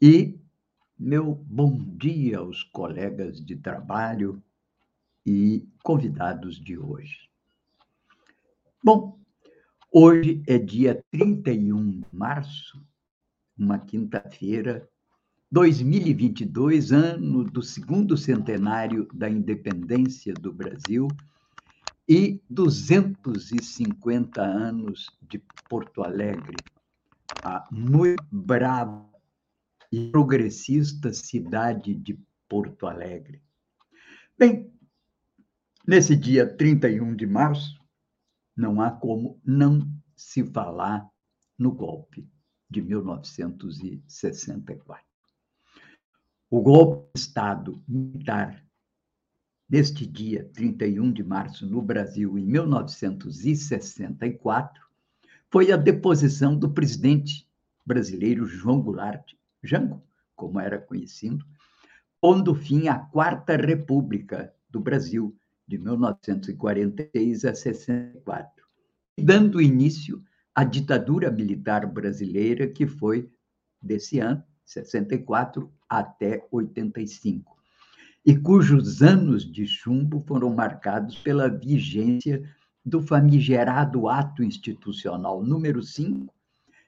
e meu bom dia aos colegas de trabalho e convidados de hoje. Bom, hoje é dia 31 de março, uma quinta-feira, 2022, ano do segundo centenário da independência do Brasil e 250 anos de Porto Alegre, a muito brava e progressista cidade de Porto Alegre. Bem, nesse dia 31 de março, não há como não se falar no golpe de 1964. O golpe de Estado militar deste dia 31 de março no Brasil, em 1964, foi a deposição do presidente brasileiro João Goulart Jango, como era conhecido, pondo fim à Quarta República do Brasil, de 1946 a 64, dando início à ditadura militar brasileira, que foi desse ano, 64 até 85, e cujos anos de chumbo foram marcados pela vigência do famigerado Ato Institucional número 5,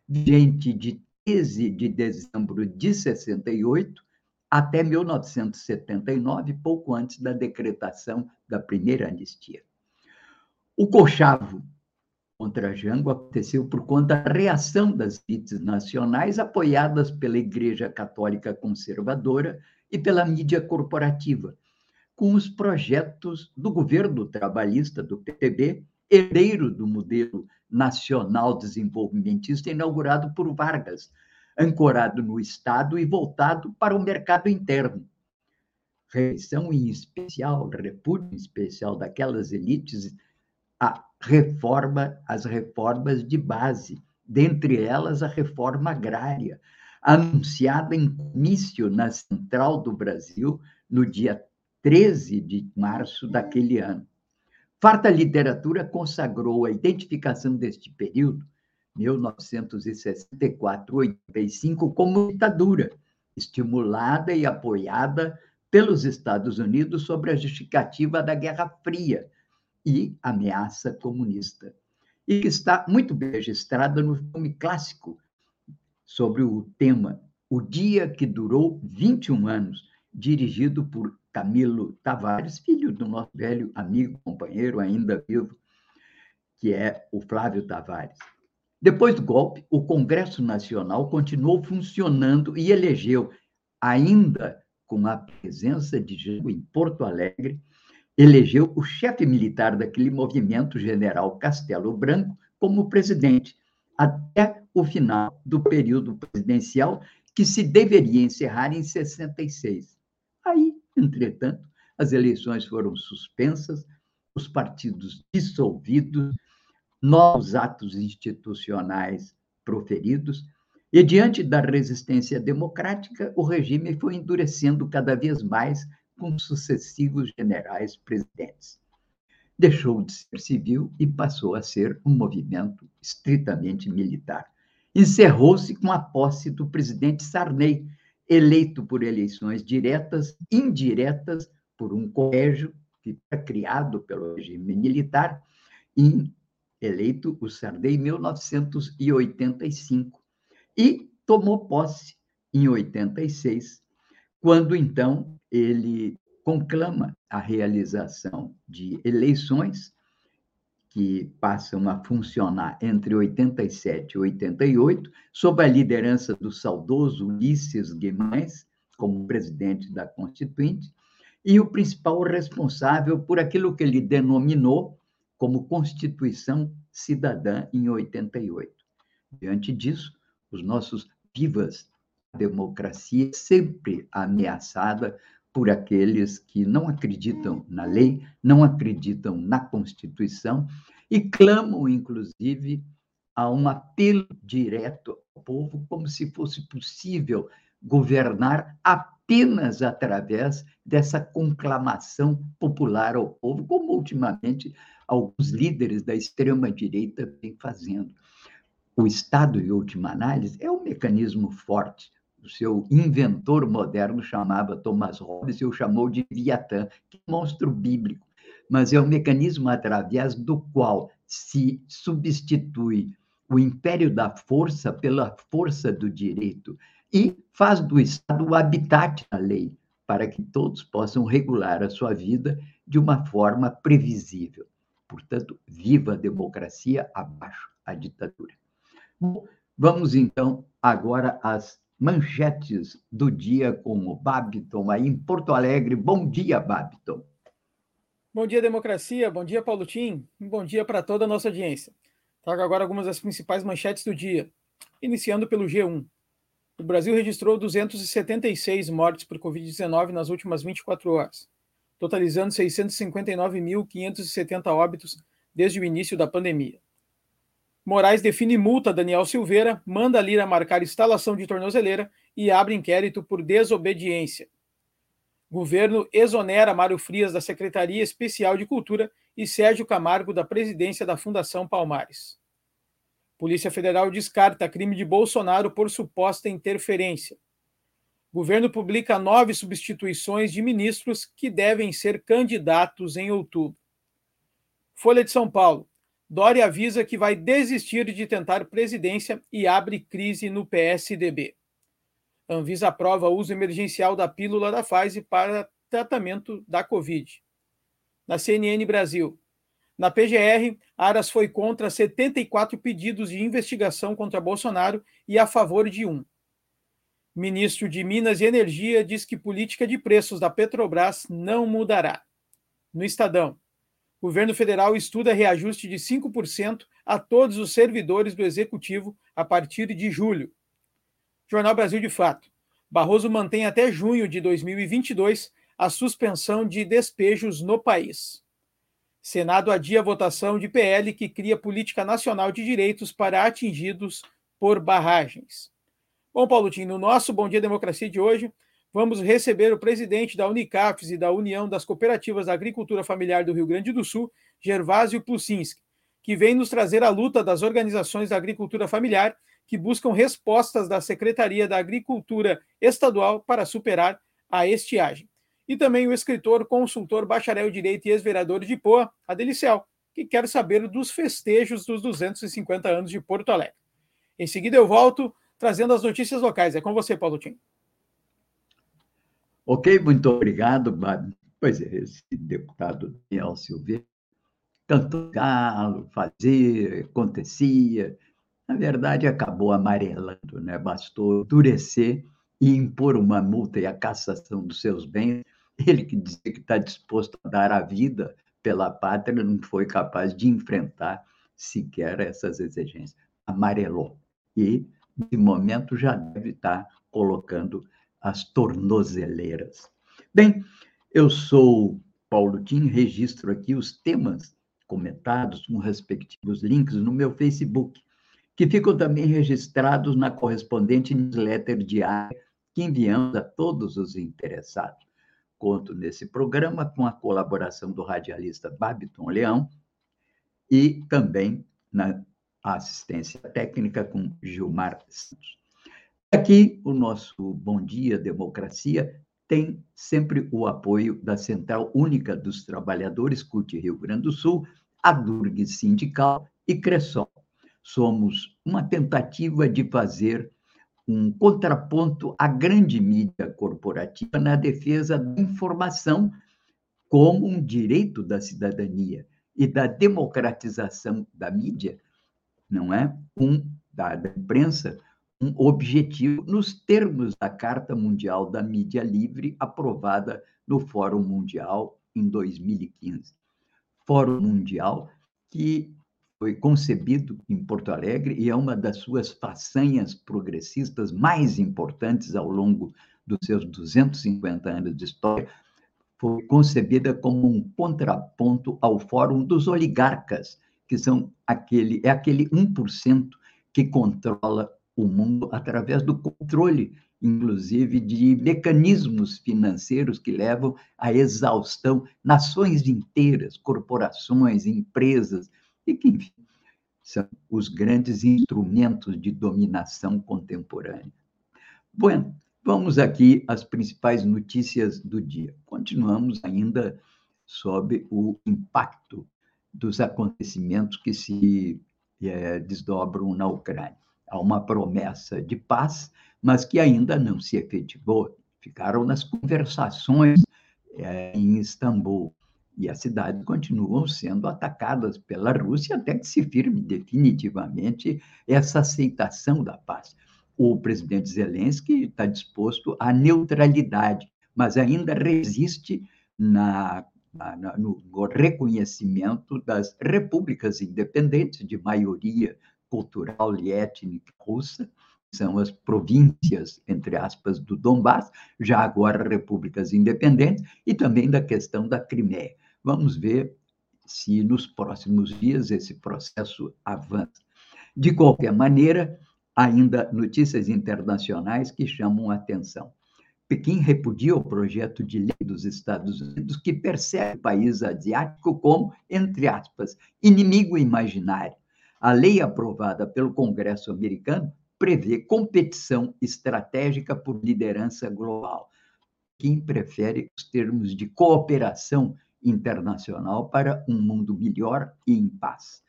vigente de 13 de dezembro de 68 até 1979, pouco antes da decretação da primeira anistia. O cochavo contra Jango aconteceu por conta da reação das elites nacionais apoiadas pela Igreja Católica Conservadora e pela mídia corporativa, com os projetos do governo trabalhista do PTB, herdeiro do modelo nacional desenvolvimentista inaugurado por Vargas, ancorado no Estado e voltado para o mercado interno. Reação em especial, repúdio em especial daquelas elites a reforma, as reformas de base, dentre elas a reforma agrária, anunciada em comício na Central do Brasil no dia 13 de março daquele ano. Farta literatura consagrou a identificação deste período, 1964-85, como ditadura, estimulada e apoiada pelos Estados Unidos sobre a justificativa da Guerra Fria e ameaça comunista, e que está muito bem registrada no filme clássico sobre o tema O Dia que Durou 21 Anos, dirigido por Camilo Tavares, filho do nosso velho amigo, companheiro, ainda vivo, que é o Flávio Tavares. Depois do golpe, o Congresso Nacional continuou funcionando e elegeu, ainda com a presença de Jango em Porto Alegre, elegeu o chefe militar daquele movimento, general Castelo Branco, como presidente, até o final do período presidencial, que se deveria encerrar em 66. Entretanto, as eleições foram suspensas, os partidos dissolvidos, novos atos institucionais proferidos, e diante da resistência democrática, o regime foi endurecendo cada vez mais com sucessivos generais presidentes. Deixou de ser civil e passou a ser um movimento estritamente militar. Encerrou-se com a posse do presidente Sarney, eleito por eleições diretas, indiretas, por um colégio que foi criado pelo regime militar, e eleito o Sardei em 1985. E tomou posse em 86, quando então ele conclama a realização de eleições que passam a funcionar entre 87 e 88, sob a liderança do saudoso Ulisses Guimarães, como presidente da Constituinte, e o principal responsável por aquilo que ele denominou como Constituição Cidadã em 88. Diante disso, os nossos vivas democracia é sempre ameaçada por aqueles que não acreditam na lei, não acreditam na Constituição e clamam, inclusive, a um apelo direto ao povo, como se fosse possível governar apenas através dessa conclamação popular ao povo, como ultimamente alguns líderes da extrema-direita vêm fazendo. O Estado, em última análise, é um mecanismo forte. O seu inventor moderno chamava Thomas Hobbes e o chamou de Viatã, que é um monstro bíblico. Mas é um mecanismo através do qual se substitui o império da força pela força do direito e faz do Estado o habitat da lei, para que todos possam regular a sua vida de uma forma previsível. Portanto, viva a democracia, abaixo a ditadura. Bom, vamos então agora às manchetes do dia com o Babiton aí em Porto Alegre. Bom dia, Babiton. Bom dia, democracia. Bom dia, Paulo Tim. bom dia para toda a nossa audiência. Trago agora algumas das principais manchetes do dia, iniciando pelo G1. O Brasil registrou 276 mortes por Covid-19 nas últimas 24 horas, totalizando 659.570 óbitos desde o início da pandemia. Moraes define multa Daniel Silveira, manda Lira marcar instalação de tornozeleira e abre inquérito por desobediência. Governo exonera Mário Frias da Secretaria Especial de Cultura e Sérgio Camargo da presidência da Fundação Palmares. Polícia Federal descarta crime de Bolsonaro por suposta interferência. Governo publica nove substituições de ministros que devem ser candidatos em outubro. Folha de São Paulo. Dória avisa que vai desistir de tentar presidência e abre crise no PSDB. Anvisa aprova uso emergencial da pílula da Pfizer para tratamento da Covid. Na CNN Brasil, na PGR, Aras foi contra 74 pedidos de investigação contra Bolsonaro e a favor de um. Ministro de Minas e Energia diz que política de preços da Petrobras não mudará. No Estadão, governo federal estuda reajuste de 5% a todos os servidores do executivo a partir de julho. Jornal Brasil de Fato. Barroso mantém até junho de 2022 a suspensão de despejos no país. Senado adia a votação de PL que cria política nacional de direitos para atingidos por barragens. Bom, Paulo Tim, no nosso Bom Dia Democracia de hoje, vamos receber o presidente da Unicafes e da União das Cooperativas da Agricultura Familiar do Rio Grande do Sul, Gervásio Plucinski, que vem nos trazer a luta das organizações da agricultura familiar que buscam respostas da Secretaria da Agricultura Estadual para superar a estiagem e também o escritor, consultor, bacharel em Direito e ex-vereador de Poa, Adelicel, que quer saber dos festejos dos 250 anos de Porto Alegre. Em seguida eu volto trazendo as notícias locais. É com você, Paulo Tim. Ok, muito obrigado, Babi. Pois é, esse deputado Daniel Silveira cantou galo, fazia, acontecia. Na verdade, acabou amarelando, né? Bastou endurecer e impor uma multa e a cassação dos seus bens ele que dizia que está disposto a dar a vida pela pátria não foi capaz de enfrentar sequer essas exigências. Amarelou. E, de momento, já deve estar colocando as tornozeleiras. Bem, eu sou Paulo Tim, registro aqui os temas comentados com respectivos links no meu Facebook, que ficam também registrados na correspondente newsletter diária que enviamos a todos os interessados conto nesse programa com a colaboração do radialista Babiton Leão e também na assistência técnica com Gilmar Santos. Aqui, o nosso Bom Dia Democracia tem sempre o apoio da Central Única dos Trabalhadores CUT Rio Grande do Sul, a Durg Sindical e Cressol. Somos uma tentativa de fazer um contraponto à grande mídia corporativa na defesa da informação como um direito da cidadania e da democratização da mídia, não é? Um da, da imprensa, um objetivo nos termos da Carta Mundial da Mídia Livre aprovada no Fórum Mundial em 2015. Fórum Mundial que foi concebido em Porto Alegre e é uma das suas façanhas progressistas mais importantes ao longo dos seus 250 anos de história, foi concebida como um contraponto ao Fórum dos Oligarcas, que são aquele é aquele 1% que controla o mundo através do controle, inclusive, de mecanismos financeiros que levam à exaustão nações inteiras, corporações, empresas, e que, enfim, são os grandes instrumentos de dominação contemporânea. Bueno, vamos aqui às principais notícias do dia. Continuamos ainda sob o impacto dos acontecimentos que se é, desdobram na Ucrânia. Há uma promessa de paz, mas que ainda não se efetivou. Ficaram nas conversações é, em Istambul e as cidades continuam sendo atacadas pela Rússia até que se firme definitivamente essa aceitação da paz. O presidente Zelensky está disposto à neutralidade, mas ainda resiste na, na, no reconhecimento das repúblicas independentes de maioria cultural e étnica russa, são as províncias, entre aspas, do Donbass, já agora repúblicas independentes, e também da questão da Crimeia. Vamos ver se nos próximos dias esse processo avança. De qualquer maneira, ainda notícias internacionais que chamam a atenção. Pequim repudia o projeto de lei dos Estados Unidos que percebe o país asiático como, entre aspas, inimigo imaginário. A lei aprovada pelo Congresso americano prevê competição estratégica por liderança global. Quem prefere os termos de cooperação internacional para um mundo melhor e em paz.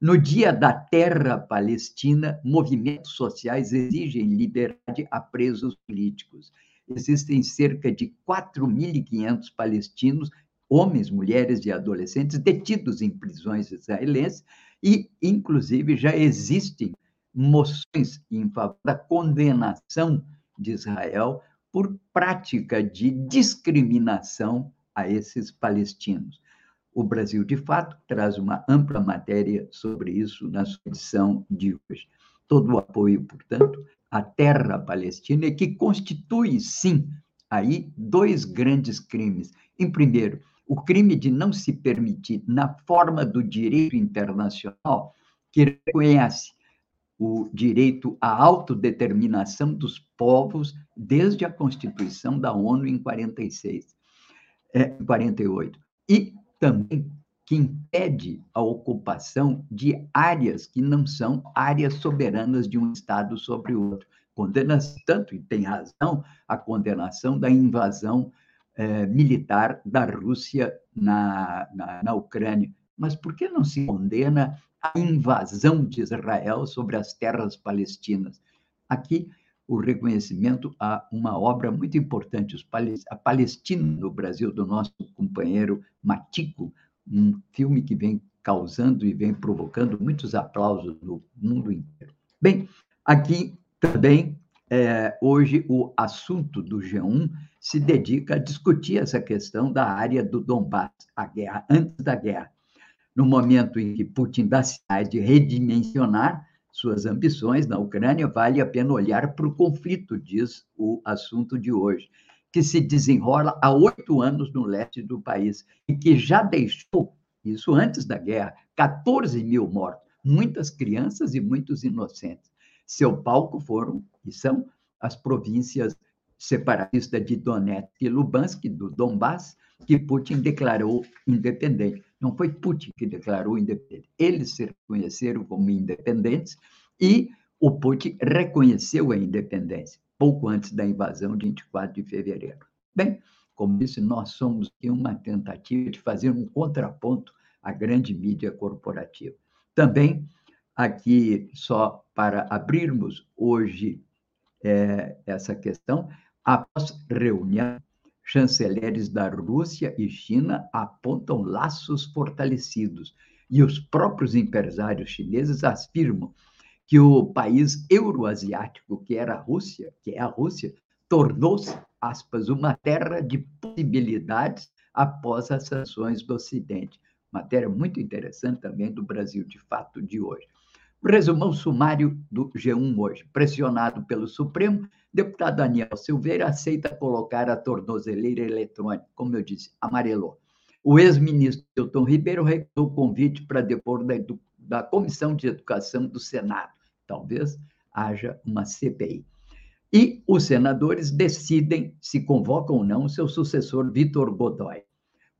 No Dia da Terra Palestina, movimentos sociais exigem liberdade a presos políticos. Existem cerca de 4.500 palestinos, homens, mulheres e adolescentes, detidos em prisões israelenses e, inclusive, já existem moções em favor da condenação de Israel por prática de discriminação a esses palestinos. O Brasil, de fato, traz uma ampla matéria sobre isso na sua edição de hoje. Todo o apoio, portanto, à terra palestina, que constitui, sim, aí dois grandes crimes. Em primeiro, o crime de não se permitir, na forma do direito internacional, que reconhece o direito à autodeterminação dos povos desde a Constituição da ONU em 46 é, 48. E também que impede a ocupação de áreas que não são áreas soberanas de um Estado sobre o outro. Condena tanto, e tem razão, a condenação da invasão é, militar da Rússia na, na, na Ucrânia. Mas por que não se condena a invasão de Israel sobre as terras palestinas? Aqui o reconhecimento a uma obra muito importante, a Palestina no Brasil, do nosso companheiro Matico, um filme que vem causando e vem provocando muitos aplausos no mundo inteiro. Bem, aqui também, é, hoje, o assunto do G1 se dedica a discutir essa questão da área do Donbass, a guerra, antes da guerra. No momento em que Putin dá sinais de redimensionar suas ambições na Ucrânia, vale a pena olhar para o conflito, diz o assunto de hoje, que se desenrola há oito anos no leste do país e que já deixou, isso antes da guerra, 14 mil mortos, muitas crianças e muitos inocentes. Seu palco foram e são as províncias separatistas de Donetsk e Lubansk, do Donbass, que Putin declarou independente. Não foi Putin que declarou independente. Eles se reconheceram como independentes e o Putin reconheceu a independência pouco antes da invasão de 24 de fevereiro. Bem, como disse, nós somos uma tentativa de fazer um contraponto à grande mídia corporativa. Também, aqui, só para abrirmos hoje é, essa questão, após reunião chanceleres da Rússia e China apontam laços fortalecidos. E os próprios empresários chineses afirmam que o país euroasiático, que era a Rússia, que é a Rússia, tornou-se, aspas, uma terra de possibilidades após as sanções do Ocidente. matéria muito interessante também do Brasil de Fato de hoje. Resumão sumário do G1 hoje. Pressionado pelo Supremo, deputado Daniel Silveira aceita colocar a tornozeleira eletrônica, como eu disse, amarelou. O ex-ministro Hilton Ribeiro recusou o convite para depor da, da Comissão de Educação do Senado. Talvez haja uma CPI. E os senadores decidem se convocam ou não o seu sucessor, Vitor Godoy.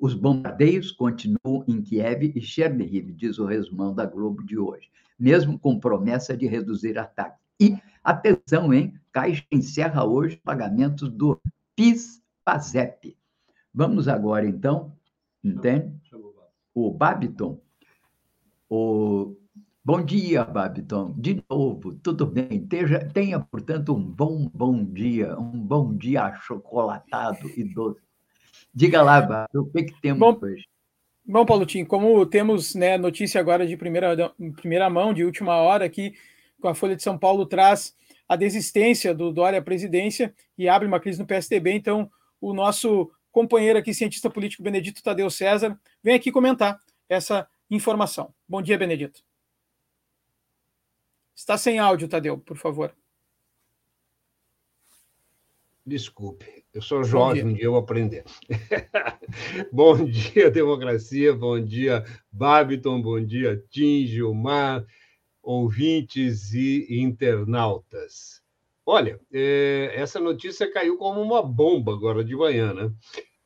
Os bombardeios continuam em Kiev e Chernihiv, diz o resumão da Globo de hoje, mesmo com promessa de reduzir ataques. E, atenção, hein? Caixa encerra hoje pagamentos do PIS-PASEP. Vamos agora, então, entende? O Babiton. O Bom dia, Babiton. De novo, tudo bem? Tenha, tenha, portanto, um bom, bom dia, um bom dia achocolatado e doce. Diga lá, Babiton, o que, que temos bom, hoje? Bom, Paulo Tim, como temos né, notícia agora de primeira, primeira mão, de última hora aqui, com a Folha de São Paulo traz a desistência do Dória à presidência e abre uma crise no PSDB, então o nosso companheiro aqui, cientista político Benedito Tadeu César, vem aqui comentar essa informação. Bom dia, Benedito. Está sem áudio, Tadeu, por favor. Desculpe, eu sou jovem, um dia eu vou aprender. bom dia, democracia, bom dia, Babiton, bom dia, Tim, Gilmar, ouvintes e internautas. Olha, é, essa notícia caiu como uma bomba agora de manhã, né?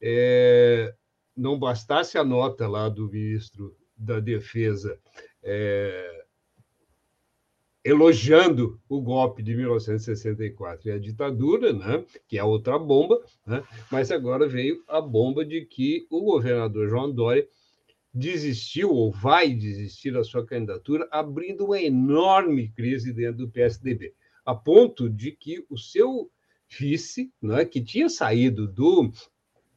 É, não bastasse a nota lá do ministro da Defesa é, elogiando o golpe de 1964 e a ditadura, né, que é outra bomba, né, mas agora veio a bomba de que o governador João Dória desistiu ou vai desistir da sua candidatura, abrindo uma enorme crise dentro do PSDB, a ponto de que o seu vice, né, que tinha saído do,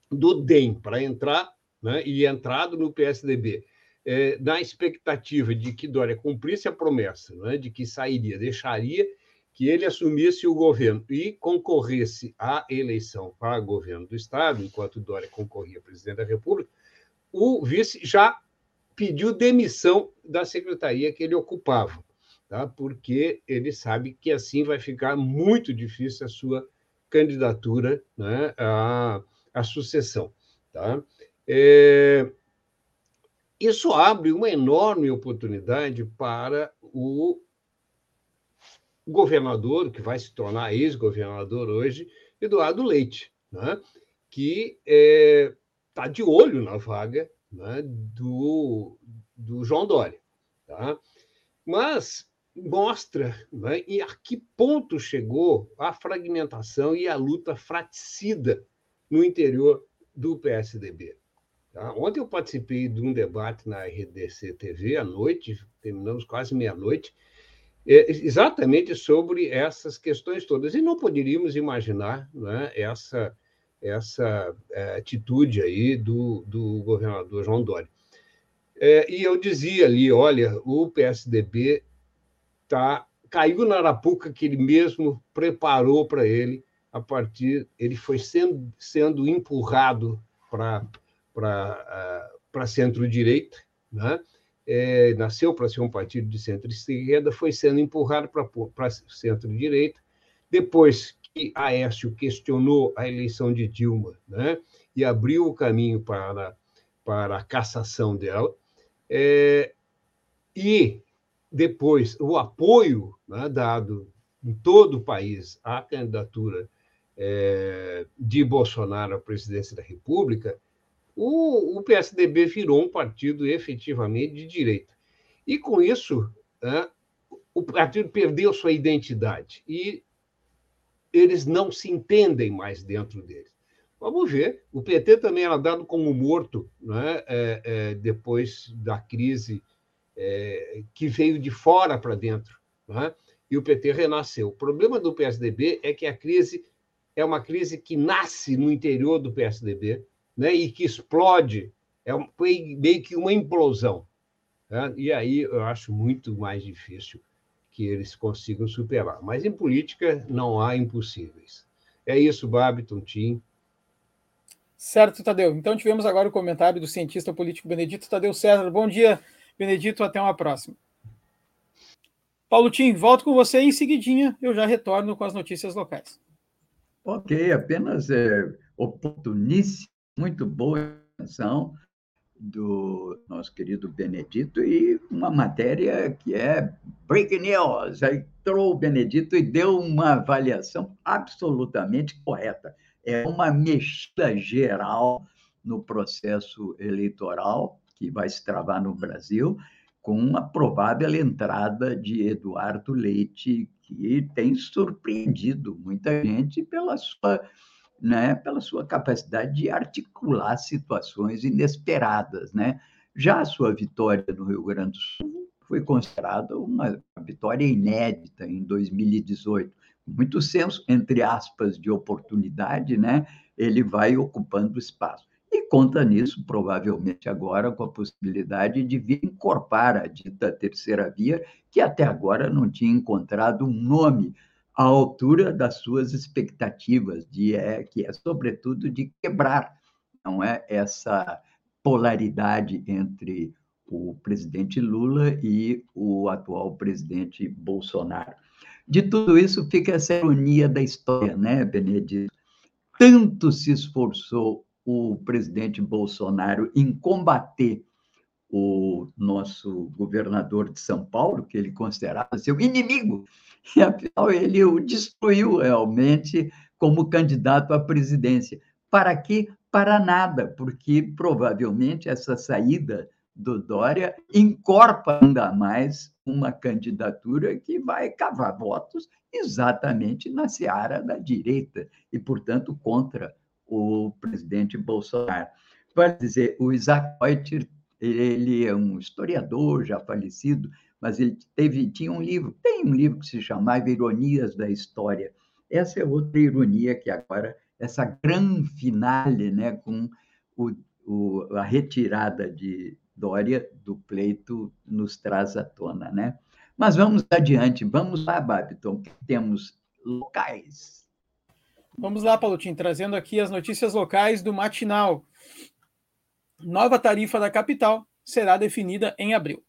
do DEM para entrar né, e entrado no PSDB, é, na expectativa de que Dória cumprisse a promessa né, de que sairia, deixaria que ele assumisse o governo e concorresse à eleição para governo do Estado, enquanto Dória concorria a presidente da República, o vice já pediu demissão da secretaria que ele ocupava, tá? porque ele sabe que assim vai ficar muito difícil a sua candidatura né, à, à sucessão. Tá? É, isso abre uma enorme oportunidade para o governador, que vai se tornar ex-governador hoje, Eduardo Leite, né? que está é, de olho na vaga né? do, do João Dória. Tá? Mas mostra né? e a que ponto chegou a fragmentação e a luta fraticida no interior do PSDB. Tá? Ontem eu participei de um debate na RDC TV à noite, terminamos quase meia-noite, é, exatamente sobre essas questões todas. E não poderíamos imaginar né, essa, essa é, atitude aí do, do governador João Dória. É, e eu dizia ali, olha, o PSDB tá, caiu na arapuca que ele mesmo preparou para ele, a partir, ele foi sendo, sendo empurrado para para centro-direita, né? É, nasceu para ser um partido de centro-esquerda, foi sendo empurrado para centro-direita. Depois que Aécio questionou a eleição de Dilma né? e abriu o caminho para, para a cassação dela, é, e depois o apoio né, dado em todo o país à candidatura é, de Bolsonaro à presidência da República, o, o PSDB virou um partido efetivamente de direita. E com isso, né, o partido perdeu sua identidade e eles não se entendem mais dentro deles. Vamos ver. O PT também era dado como morto né, é, é, depois da crise é, que veio de fora para dentro. Né, e o PT renasceu. O problema do PSDB é que a crise é uma crise que nasce no interior do PSDB né, e que explode, é meio que uma implosão. Né? E aí eu acho muito mais difícil que eles consigam superar. Mas em política não há impossíveis. É isso, Babiton, Tim. Certo, Tadeu. Então tivemos agora o comentário do cientista político Benedito Tadeu César. Bom dia, Benedito. Até uma próxima. Paulo Tim, volto com você em seguidinha. Eu já retorno com as notícias locais. Ok, apenas é, oportuníssimo, muito boa atenção do nosso querido Benedito e uma matéria que é breaking news. Aí entrou o Benedito e deu uma avaliação absolutamente correta. É uma mexida geral no processo eleitoral que vai se travar no Brasil, com a provável entrada de Eduardo Leite, que tem surpreendido muita gente pela sua né, pela sua capacidade de articular situações inesperadas. Né? Já a sua vitória no Rio Grande do Sul foi considerada uma vitória inédita em 2018. Muito senso, entre aspas, de oportunidade, né? ele vai ocupando espaço. E conta nisso, provavelmente agora, com a possibilidade de vir incorporar a dita terceira via, que até agora não tinha encontrado um nome à altura das suas expectativas, de é, que é, sobretudo, de quebrar não é essa polaridade entre o presidente Lula e o atual presidente Bolsonaro. De tudo isso fica essa ironia da história, né, Benedito? Tanto se esforçou o presidente Bolsonaro em combater o nosso governador de São Paulo, que ele considerava seu inimigo, e afinal ele o destruiu realmente como candidato à presidência. Para quê? Para nada, porque provavelmente essa saída do Dória incorpora ainda mais uma candidatura que vai cavar votos exatamente na seara da direita e, portanto, contra o presidente Bolsonaro. Vai dizer, o Isaac Reuter, ele é um historiador já falecido, mas ele teve, tinha um livro, tem um livro que se chamava Ironias da História. Essa é outra ironia que agora, essa grande finale, né, com o, o, a retirada de Dória do pleito, nos traz à tona. Né? Mas vamos adiante, vamos lá, Babiton, que temos locais. Vamos lá, Paulotinho, trazendo aqui as notícias locais do Matinal. Nova tarifa da capital será definida em abril.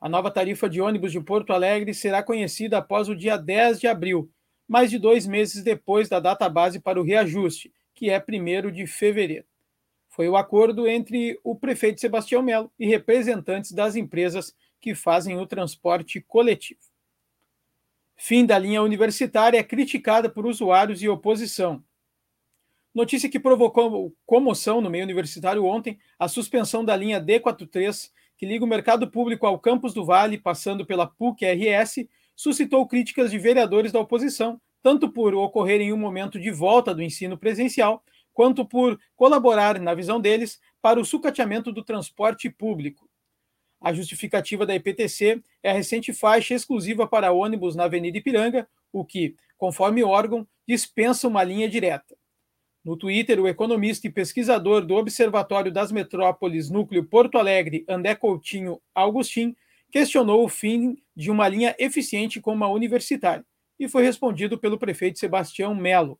A nova tarifa de ônibus de Porto Alegre será conhecida após o dia 10 de abril, mais de dois meses depois da data base para o reajuste, que é 1 de fevereiro. Foi o acordo entre o prefeito Sebastião Melo e representantes das empresas que fazem o transporte coletivo. Fim da linha universitária é criticada por usuários e oposição. Notícia que provocou comoção no meio universitário ontem, a suspensão da linha D43 que liga o mercado público ao campus do Vale, passando pela PUC-RS, suscitou críticas de vereadores da oposição, tanto por ocorrer em um momento de volta do ensino presencial, quanto por colaborar, na visão deles, para o sucateamento do transporte público. A justificativa da IPTC é a recente faixa exclusiva para ônibus na Avenida Ipiranga, o que, conforme órgão, dispensa uma linha direta. No Twitter, o economista e pesquisador do Observatório das Metrópoles Núcleo Porto Alegre, André Coutinho Augustin, questionou o fim de uma linha eficiente como a universitária e foi respondido pelo prefeito Sebastião Melo.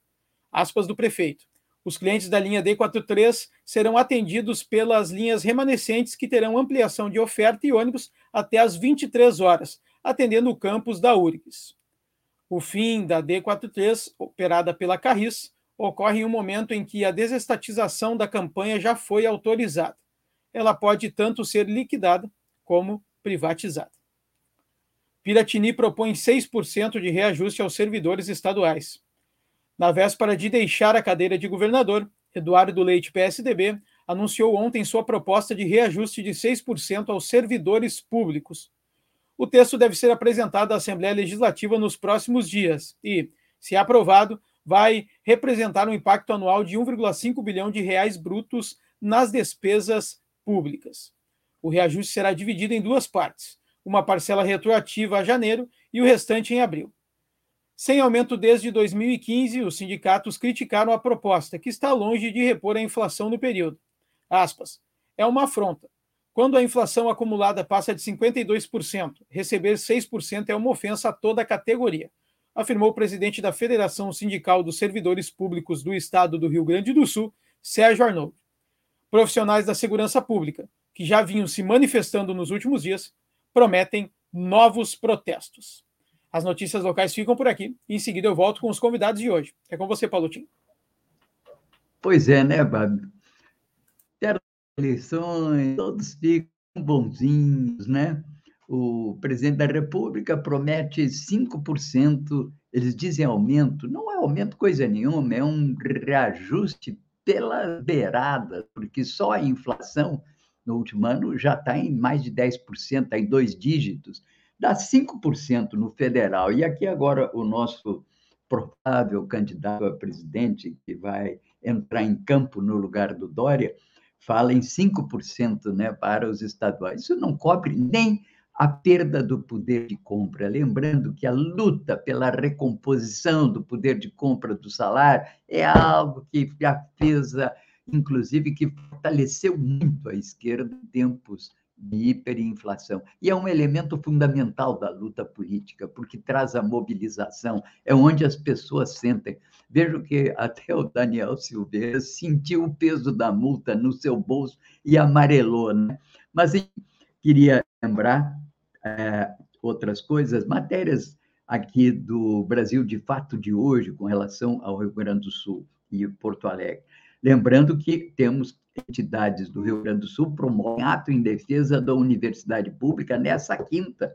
Aspas do prefeito. Os clientes da linha D43 serão atendidos pelas linhas remanescentes que terão ampliação de oferta e ônibus até às 23 horas, atendendo o campus da URGS. O fim da D43, operada pela Carris, ocorre em um momento em que a desestatização da campanha já foi autorizada. Ela pode tanto ser liquidada como privatizada. Piratini propõe 6% de reajuste aos servidores estaduais. Na véspera de deixar a cadeira de governador, Eduardo Leite, PSDB, anunciou ontem sua proposta de reajuste de 6% aos servidores públicos. O texto deve ser apresentado à Assembleia Legislativa nos próximos dias e, se aprovado, vai representar um impacto anual de 1,5 bilhão de reais brutos nas despesas públicas. O reajuste será dividido em duas partes, uma parcela retroativa a janeiro e o restante em abril. Sem aumento desde 2015, os sindicatos criticaram a proposta, que está longe de repor a inflação no período. Aspas, é uma afronta. Quando a inflação acumulada passa de 52%, receber 6% é uma ofensa a toda a categoria afirmou o presidente da Federação Sindical dos Servidores Públicos do Estado do Rio Grande do Sul, Sérgio Arnold. Profissionais da segurança pública, que já vinham se manifestando nos últimos dias, prometem novos protestos. As notícias locais ficam por aqui em seguida eu volto com os convidados de hoje. É com você, Paulo Tim. Pois é, né, Babi? Eleições, todos ficam bonzinhos, né? O presidente da República promete 5%, eles dizem aumento, não é aumento coisa nenhuma, é um reajuste pela beirada, porque só a inflação no último ano já está em mais de 10%, está em dois dígitos, dá 5% no federal. E aqui agora o nosso provável candidato a presidente, que vai entrar em campo no lugar do Dória, fala em 5% né, para os estaduais. Isso não cobre nem a perda do poder de compra. Lembrando que a luta pela recomposição do poder de compra do salário é algo que já fez, inclusive, que fortaleceu muito a esquerda em tempos de hiperinflação. E é um elemento fundamental da luta política, porque traz a mobilização, é onde as pessoas sentem. Vejo que até o Daniel Silveira sentiu o peso da multa no seu bolso e amarelou. Né? Mas queria lembrar é, outras coisas, matérias aqui do Brasil de Fato de hoje, com relação ao Rio Grande do Sul e Porto Alegre. Lembrando que temos entidades do Rio Grande do Sul promovem ato em defesa da universidade pública nessa quinta.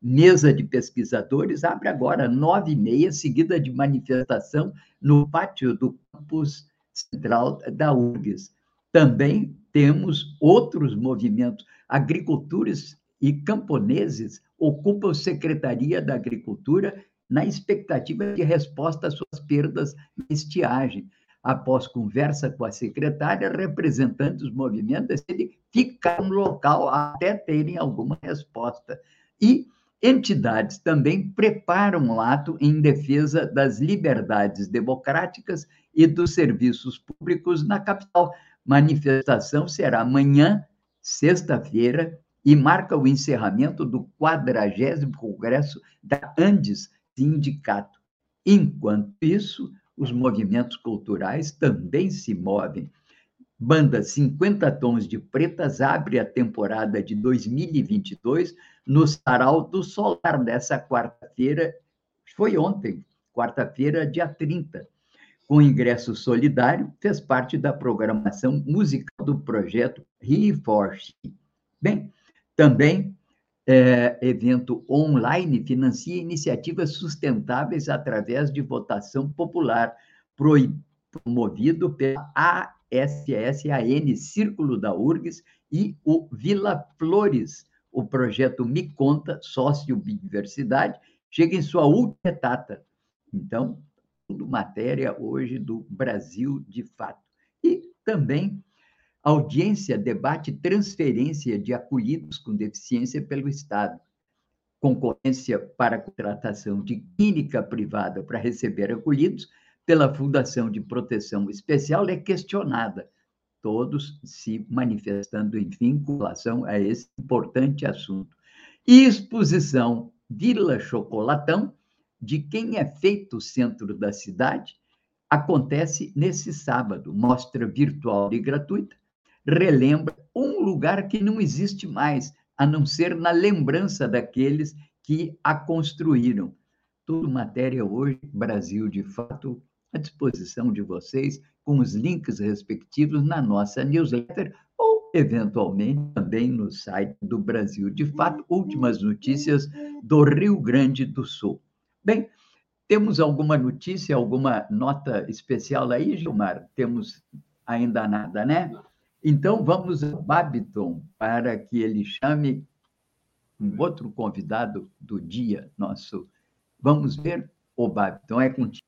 Mesa de pesquisadores abre agora nove e meia, seguida de manifestação no pátio do campus central da URGS. Também temos outros movimentos. Agricultores e camponeses ocupam Secretaria da Agricultura na expectativa de resposta às suas perdas na estiagem após conversa com a secretária, representantes dos movimentos decidem ficar no local até terem alguma resposta. E entidades também preparam um ato em defesa das liberdades democráticas e dos serviços públicos na capital. Manifestação será amanhã, sexta-feira, e marca o encerramento do 40 Congresso da Andes Sindicato. Enquanto isso, os movimentos culturais também se movem. Banda 50 Tons de Pretas abre a temporada de 2022 no Sarau do Solar, dessa quarta-feira, foi ontem, quarta-feira, dia 30. Com ingresso solidário, fez parte da programação musical do projeto Reforce. Bem, também é, evento online financia iniciativas sustentáveis através de votação popular, promovido pela ASSAN, Círculo da URGS, e o Vila Flores. O projeto Me Conta, Sócio Biodiversidade, chega em sua última etapa. Então, tudo matéria hoje do Brasil de fato. E também Audiência debate transferência de acolhidos com deficiência pelo Estado. Concorrência para contratação de clínica privada para receber acolhidos pela Fundação de Proteção Especial é questionada. Todos se manifestando, enfim, com relação a esse importante assunto. E exposição Vila Chocolatão, de quem é feito o centro da cidade, acontece nesse sábado. Mostra virtual e gratuita relembra um lugar que não existe mais, a não ser na lembrança daqueles que a construíram. Tudo matéria hoje, Brasil de Fato, à disposição de vocês, com os links respectivos na nossa newsletter ou, eventualmente, também no site do Brasil de Fato, últimas notícias do Rio Grande do Sul. Bem, temos alguma notícia, alguma nota especial aí, Gilmar? Temos ainda nada, né? Então, vamos a Babiton para que ele chame um outro convidado do dia nosso. Vamos ver, o Babiton, é contigo.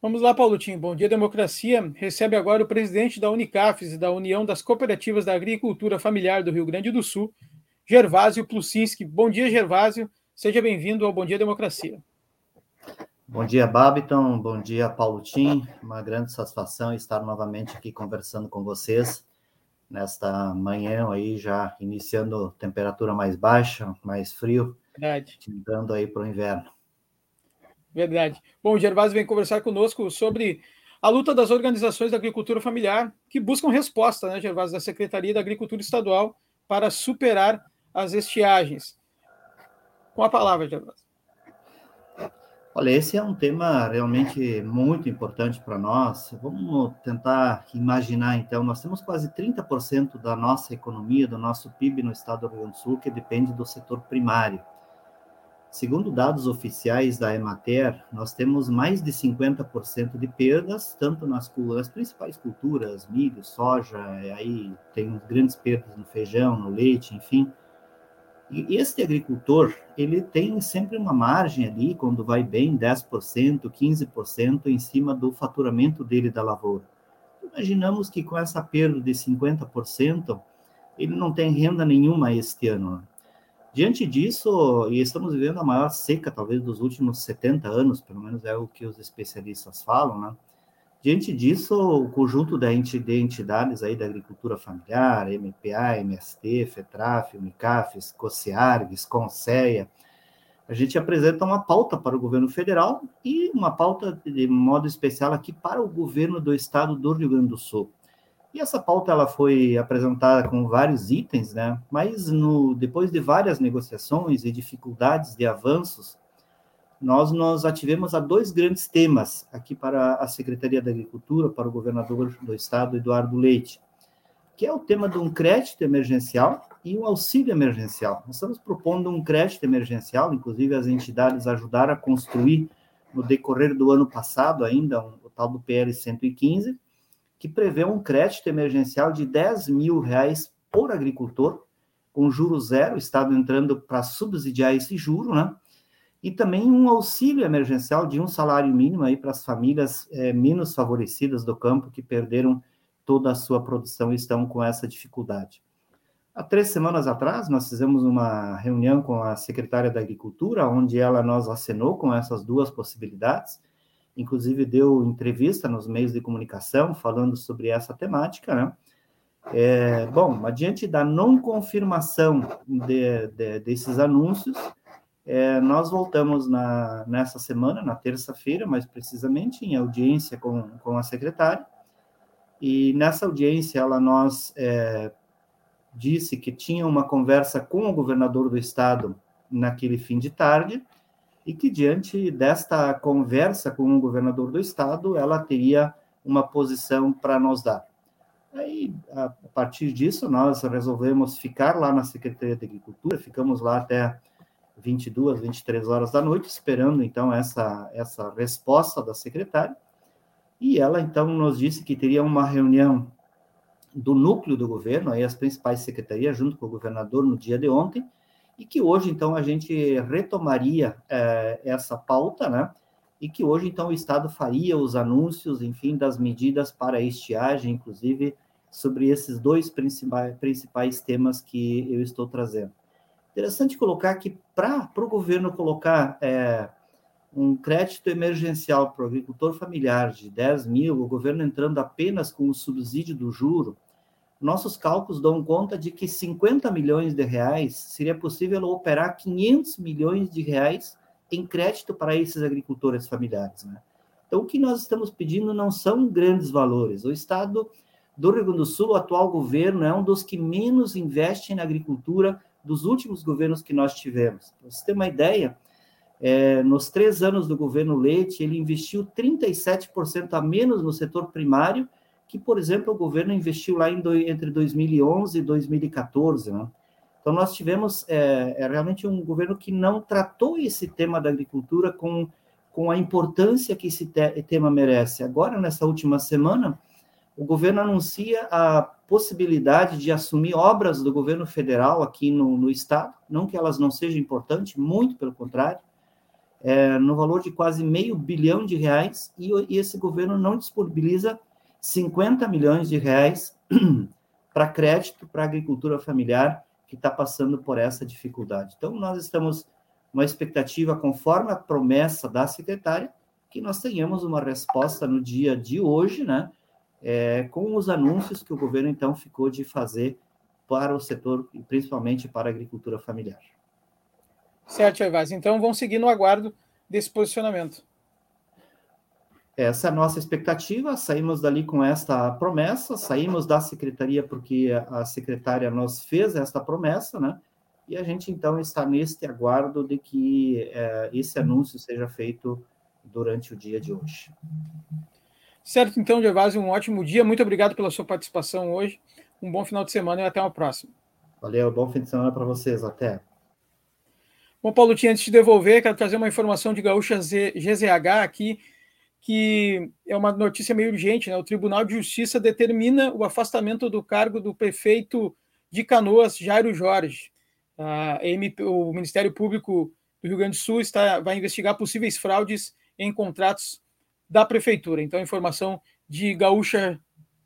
Vamos lá, Paulotinho. Bom dia, democracia. Recebe agora o presidente da Unicafes e da União das Cooperativas da Agricultura Familiar do Rio Grande do Sul, Gervásio Plusinski. Bom dia, Gervásio. Seja bem-vindo ao Bom Dia Democracia. Bom dia, Babiton. Bom dia, Paulo Tim. Uma grande satisfação estar novamente aqui conversando com vocês nesta manhã aí, já iniciando temperatura mais baixa, mais frio. Verdade. Entrando aí para o inverno. Verdade. Bom, o Gervásio vem conversar conosco sobre a luta das organizações da agricultura familiar, que buscam resposta, né, Gervásio, da Secretaria da Agricultura Estadual para superar as estiagens. Com a palavra, Gervásio. Olha, esse é um tema realmente muito importante para nós. Vamos tentar imaginar, então, nós temos quase 30% da nossa economia, do nosso PIB no estado do Rio Grande do Sul, que depende do setor primário. Segundo dados oficiais da Emater, nós temos mais de 50% de perdas, tanto nas, nas, principais culturas, milho, soja, aí tem grandes perdas no feijão, no leite, enfim. E este agricultor, ele tem sempre uma margem ali, quando vai bem, 10%, 15% em cima do faturamento dele da lavoura. Imaginamos que com essa perda de 50%, ele não tem renda nenhuma este ano. Né? Diante disso, e estamos vivendo a maior seca, talvez, dos últimos 70 anos, pelo menos é o que os especialistas falam, né? Diante disso, o conjunto de entidades aí da agricultura familiar, MPA, MST, FETRAF, Unicafes, COSEARGS, CONSEA, a gente apresenta uma pauta para o governo federal e uma pauta de modo especial aqui para o governo do estado do Rio Grande do Sul. E essa pauta ela foi apresentada com vários itens, né? Mas no, depois de várias negociações e dificuldades de avanços, nós nos ativemos a dois grandes temas aqui para a Secretaria da Agricultura, para o governador do estado, Eduardo Leite, que é o tema de um crédito emergencial e um auxílio emergencial. Nós estamos propondo um crédito emergencial, inclusive as entidades ajudaram a construir no decorrer do ano passado ainda um, o tal do PL 115, que prevê um crédito emergencial de 10 mil reais por agricultor, com juro zero, o Estado entrando para subsidiar esse juro, né? E também um auxílio emergencial de um salário mínimo aí para as famílias é, menos favorecidas do campo que perderam toda a sua produção e estão com essa dificuldade. Há três semanas atrás, nós fizemos uma reunião com a secretária da Agricultura, onde ela nos acenou com essas duas possibilidades, inclusive deu entrevista nos meios de comunicação falando sobre essa temática, né? É, bom, adiante da não confirmação de, de, desses anúncios, é, nós voltamos na, nessa semana, na terça-feira, mais precisamente, em audiência com, com a secretária, e nessa audiência ela nos é, disse que tinha uma conversa com o governador do estado naquele fim de tarde, e que diante desta conversa com o governador do estado, ela teria uma posição para nos dar. Aí, a partir disso, nós resolvemos ficar lá na Secretaria de Agricultura, ficamos lá até 22, 23 horas da noite, esperando então essa, essa resposta da secretária. E ela então nos disse que teria uma reunião do núcleo do governo, aí as principais secretarias, junto com o governador, no dia de ontem, e que hoje, então, a gente retomaria é, essa pauta, né? E que hoje, então, o Estado faria os anúncios, enfim, das medidas para a estiagem, inclusive sobre esses dois principais, principais temas que eu estou trazendo. Interessante colocar que para o governo colocar é, um crédito emergencial para o agricultor familiar de 10 mil, o governo entrando apenas com o subsídio do juro, nossos cálculos dão conta de que 50 milhões de reais seria possível operar 500 milhões de reais em crédito para esses agricultores familiares. Né? Então, o que nós estamos pedindo não são grandes valores. O Estado do Rio Grande do Sul, o atual governo, é um dos que menos investe na agricultura dos últimos governos que nós tivemos. Para você ter uma ideia, é, nos três anos do governo Leite, ele investiu 37% a menos no setor primário que, por exemplo, o governo investiu lá em entre 2011 e 2014. Né? Então, nós tivemos é, é, realmente um governo que não tratou esse tema da agricultura com, com a importância que esse te, tema merece. Agora, nessa última semana, o governo anuncia a possibilidade de assumir obras do governo federal aqui no, no estado, não que elas não sejam importantes, muito pelo contrário, é, no valor de quase meio bilhão de reais, e, e esse governo não disponibiliza 50 milhões de reais para crédito para a agricultura familiar que está passando por essa dificuldade. Então, nós estamos uma expectativa, conforme a promessa da secretária, que nós tenhamos uma resposta no dia de hoje, né, é, com os anúncios que o governo, então, ficou de fazer para o setor, e principalmente para a agricultura familiar. Certo, Evaz. Então, vamos seguir no aguardo desse posicionamento. essa é a nossa expectativa. Saímos dali com esta promessa, saímos da secretaria porque a secretária nos fez esta promessa, né? E a gente então está neste aguardo de que é, esse anúncio seja feito durante o dia de hoje. Certo, então, Gervásio, um ótimo dia. Muito obrigado pela sua participação hoje. Um bom final de semana e até uma próxima. Valeu, bom fim de semana para vocês. Até. Bom, Paulo, tinha antes de devolver, quero trazer uma informação de Gaúcha GZH aqui, que é uma notícia meio urgente. Né? O Tribunal de Justiça determina o afastamento do cargo do prefeito de Canoas, Jairo Jorge. MP, o Ministério Público do Rio Grande do Sul está, vai investigar possíveis fraudes em contratos da prefeitura. Então, informação de Gaúcha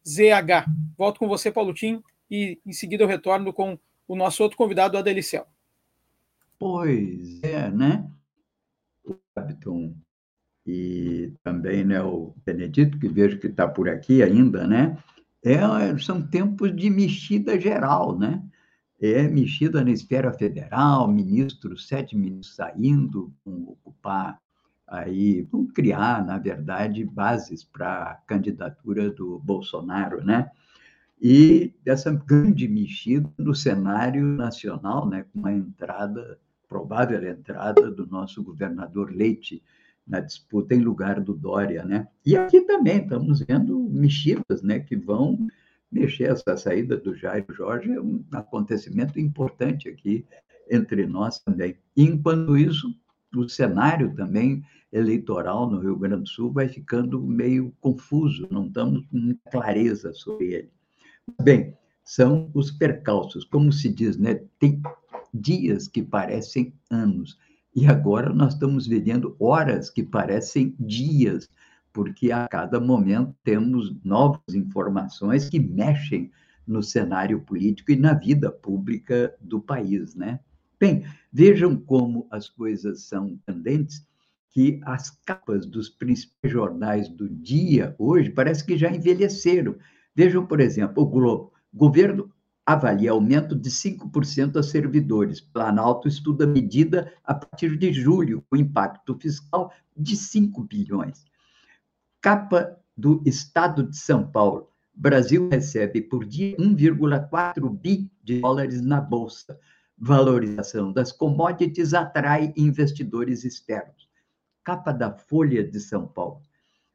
ZH. Volto com você, Paulo Tim, e em seguida eu retorno com o nosso outro convidado, Adelicel. Pois é, né? O Capitão e também né, o Benedito, que vejo que está por aqui ainda, né? É, são tempos de mexida geral, né? É mexida na esfera federal, ministros, sete ministros saindo, vão ocupar aí, vão criar, na verdade, bases para a candidatura do Bolsonaro, né? E essa grande mexida no cenário nacional, né, com a entrada, provável entrada do nosso governador Leite, na disputa em lugar do Dória, né? E aqui também estamos vendo mexidas, né, que vão mexer essa saída do Jair Jorge é um acontecimento importante aqui entre nós também. Enquanto isso, o cenário também eleitoral no Rio Grande do Sul vai ficando meio confuso, não estamos com clareza sobre ele. Bem, são os percalços, como se diz, né? Tem dias que parecem anos. E agora nós estamos vivendo horas que parecem dias, porque a cada momento temos novas informações que mexem no cenário político e na vida pública do país, né? Bem, vejam como as coisas são tendentes, que as capas dos principais jornais do dia hoje parece que já envelheceram. Vejam, por exemplo, o Globo. Governo avalia aumento de 5% a servidores. Planalto estuda medida a partir de julho, com impacto fiscal de 5 bilhões. Capa do Estado de São Paulo. Brasil recebe por dia 1,4 bi de dólares na bolsa. Valorização das commodities atrai investidores externos. Capa da Folha de São Paulo.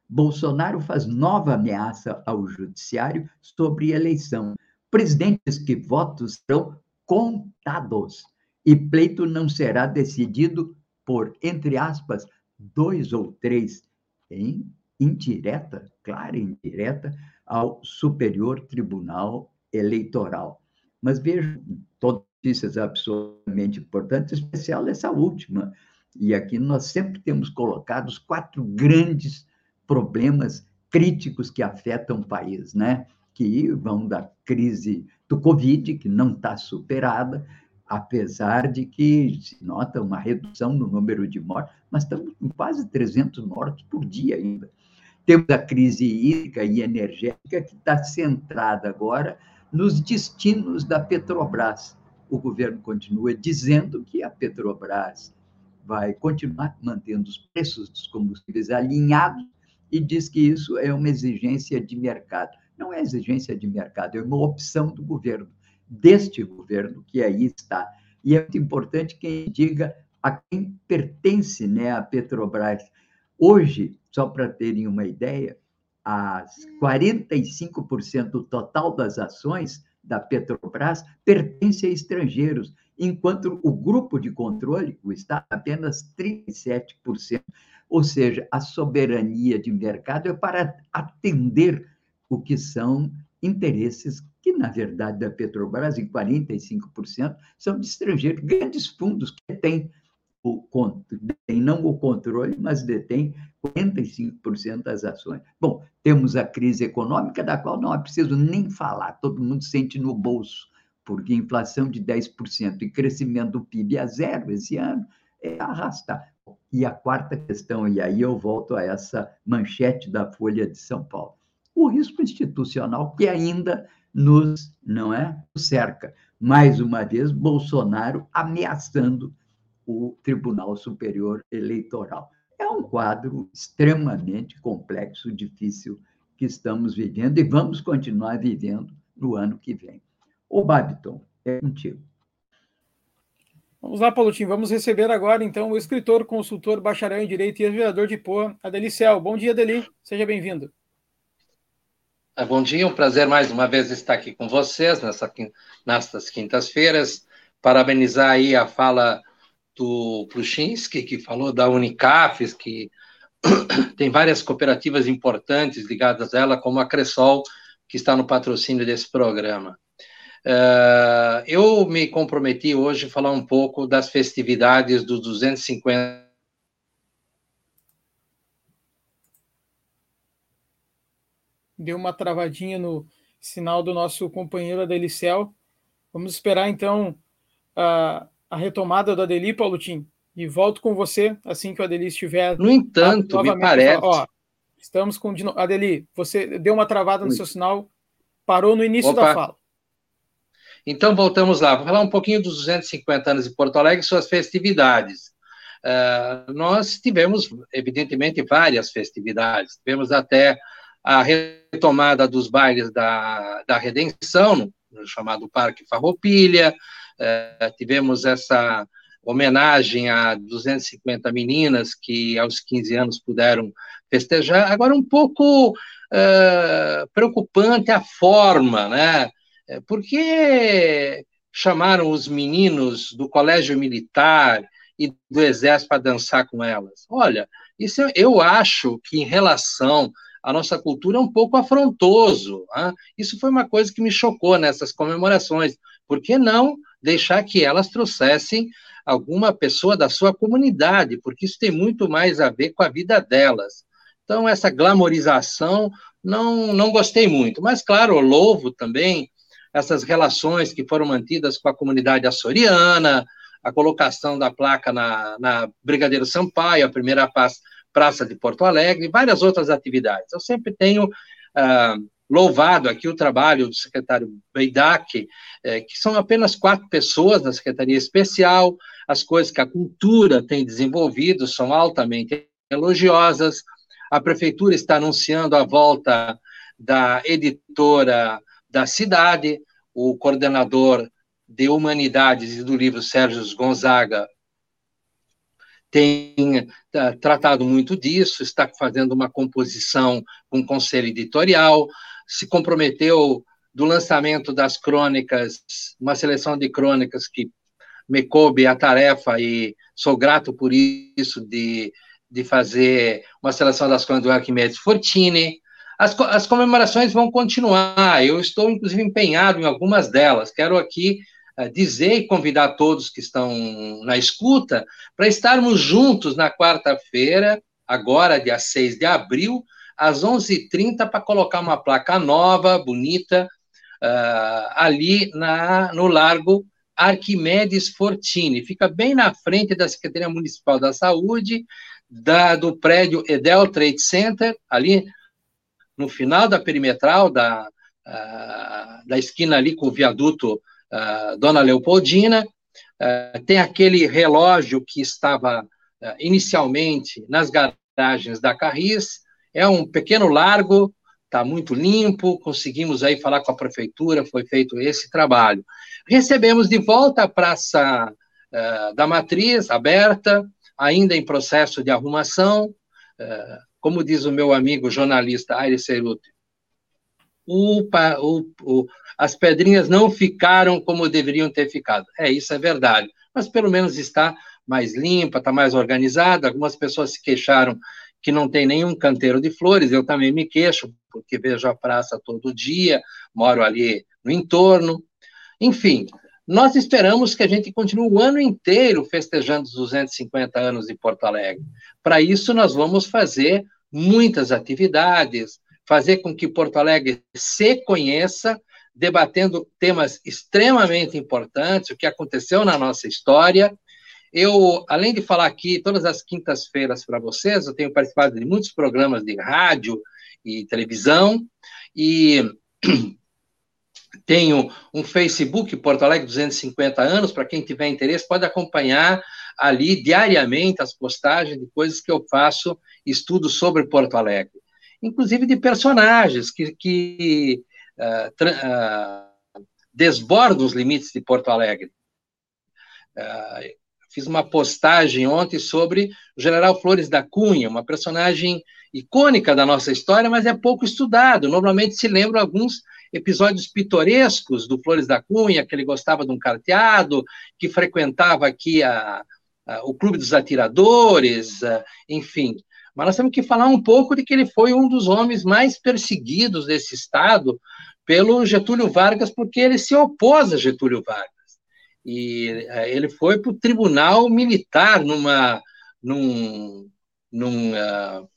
Bolsonaro faz nova ameaça ao judiciário sobre eleição presidentes que votos serão contados e pleito não será decidido por, entre aspas, dois ou três, em indireta, clara indireta, ao Superior Tribunal Eleitoral. Mas todas notícias absolutamente importantes, em especial essa última. E aqui nós sempre temos colocado os quatro grandes problemas críticos que afetam o país, né? que vão da crise do Covid, que não está superada, apesar de que se nota uma redução no número de mortes, mas estamos com quase 300 mortos por dia ainda. Temos a crise hídrica e energética que está centrada agora nos destinos da Petrobras. O governo continua dizendo que a Petrobras vai continuar mantendo os preços dos combustíveis alinhados e diz que isso é uma exigência de mercado. Não é exigência de mercado, é uma opção do governo, deste governo que aí está. E é muito importante que diga a quem pertence né, a Petrobras. Hoje, só para terem uma ideia, as 45% total das ações da Petrobras pertence a estrangeiros, enquanto o grupo de controle, o Estado, apenas 37%. Ou seja, a soberania de mercado é para atender o que são interesses que, na verdade, da Petrobras, em 45%, são de estrangeiros, grandes fundos que têm o, detém não o controle, mas detêm 45% das ações. Bom, temos a crise econômica, da qual não é preciso nem falar, todo mundo sente no bolso, porque inflação de 10% e crescimento do PIB a zero esse ano é arrastar. E a quarta questão, e aí eu volto a essa manchete da Folha de São Paulo o risco institucional que ainda nos, não é, cerca. Mais uma vez, Bolsonaro ameaçando o Tribunal Superior Eleitoral. É um quadro extremamente complexo, difícil que estamos vivendo e vamos continuar vivendo no ano que vem. O Babiton, é contigo. Vamos lá, Paulotinho. Vamos receber agora, então, o escritor, consultor, bacharel em Direito e ex-vereador de Poa, Adeli Cel. Bom dia, Adeli. Seja bem-vindo. Ah, bom dia, um prazer mais uma vez estar aqui com vocês nessa, nestas quintas-feiras. Parabenizar aí a fala do Pruchinski, que falou da Unicafes, que tem várias cooperativas importantes ligadas a ela, como a Cressol, que está no patrocínio desse programa. Uh, eu me comprometi hoje a falar um pouco das festividades dos 250 Deu uma travadinha no sinal do nosso companheiro Adelicel. Vamos esperar então a retomada do Adeli, Paulotim, e volto com você assim que o Adeli estiver. No entanto, me parece. Ó, estamos com. Adeli, você deu uma travada no seu sinal, parou no início Opa. da fala. Então, voltamos lá. Vou falar um pouquinho dos 250 anos de Porto Alegre e suas festividades. Uh, nós tivemos, evidentemente, várias festividades. Tivemos até a retomada dos bailes da, da Redenção, no, no chamado Parque Farroupilha. Uh, tivemos essa homenagem a 250 meninas que aos 15 anos puderam festejar. Agora, um pouco uh, preocupante a forma, né? É, por que chamaram os meninos do colégio militar e do exército para dançar com elas? Olha, isso eu acho que em relação à nossa cultura é um pouco afrontoso. Hein? Isso foi uma coisa que me chocou nessas comemorações. Por que não deixar que elas trouxessem alguma pessoa da sua comunidade? Porque isso tem muito mais a ver com a vida delas. Então, essa glamorização não, não gostei muito. Mas, claro, louvo também essas relações que foram mantidas com a comunidade açoriana, a colocação da placa na, na Brigadeiro Sampaio, a primeira praça de Porto Alegre, várias outras atividades. Eu sempre tenho ah, louvado aqui o trabalho do secretário Beidak, eh, que são apenas quatro pessoas na Secretaria Especial, as coisas que a cultura tem desenvolvido são altamente elogiosas, a prefeitura está anunciando a volta da editora da cidade, o coordenador de Humanidades e do livro Sérgio Gonzaga tem uh, tratado muito disso, está fazendo uma composição com um conselho editorial, se comprometeu do lançamento das crônicas, uma seleção de crônicas que me coube a tarefa e sou grato por isso de, de fazer uma seleção das crônicas do Arquimedes Fortini, as, as comemorações vão continuar, eu estou, inclusive, empenhado em algumas delas. Quero aqui uh, dizer e convidar todos que estão na escuta para estarmos juntos na quarta-feira, agora, dia 6 de abril, às 11h30, para colocar uma placa nova, bonita, uh, ali na, no Largo Arquimedes Fortini. Fica bem na frente da Secretaria Municipal da Saúde, da, do prédio Edel Trade Center, ali no final da perimetral da, uh, da esquina ali com o viaduto uh, Dona Leopoldina, uh, tem aquele relógio que estava inicialmente nas garagens da Carris, é um pequeno largo, está muito limpo, conseguimos aí falar com a prefeitura, foi feito esse trabalho. Recebemos de volta a Praça da Matriz, aberta, ainda em processo de arrumação, como diz o meu amigo jornalista Aires Ceruti, as pedrinhas não ficaram como deveriam ter ficado. É, isso é verdade. Mas pelo menos está mais limpa, está mais organizada. Algumas pessoas se queixaram que não tem nenhum canteiro de flores, eu também me queixo, porque vejo a praça todo dia, moro ali no entorno. Enfim, nós esperamos que a gente continue o ano inteiro festejando os 250 anos de Porto Alegre. Para isso, nós vamos fazer muitas atividades, fazer com que Porto Alegre se conheça, debatendo temas extremamente importantes, o que aconteceu na nossa história. Eu, além de falar aqui todas as quintas-feiras para vocês, eu tenho participado de muitos programas de rádio e televisão, e tenho um Facebook, Porto Alegre 250 anos, para quem tiver interesse, pode acompanhar ali diariamente as postagens de coisas que eu faço, estudo sobre Porto Alegre, inclusive de personagens que, que uh, uh, desbordam os limites de Porto Alegre. Uh, fiz uma postagem ontem sobre o General Flores da Cunha, uma personagem icônica da nossa história, mas é pouco estudado. Normalmente se lembra alguns episódios pitorescos do Flores da Cunha, que ele gostava de um carteado, que frequentava aqui a, a, o Clube dos Atiradores, a, enfim. Mas nós temos que falar um pouco de que ele foi um dos homens mais perseguidos desse Estado pelo Getúlio Vargas, porque ele se opôs a Getúlio Vargas. E eh, ele foi para o tribunal militar numa, num, num, uh,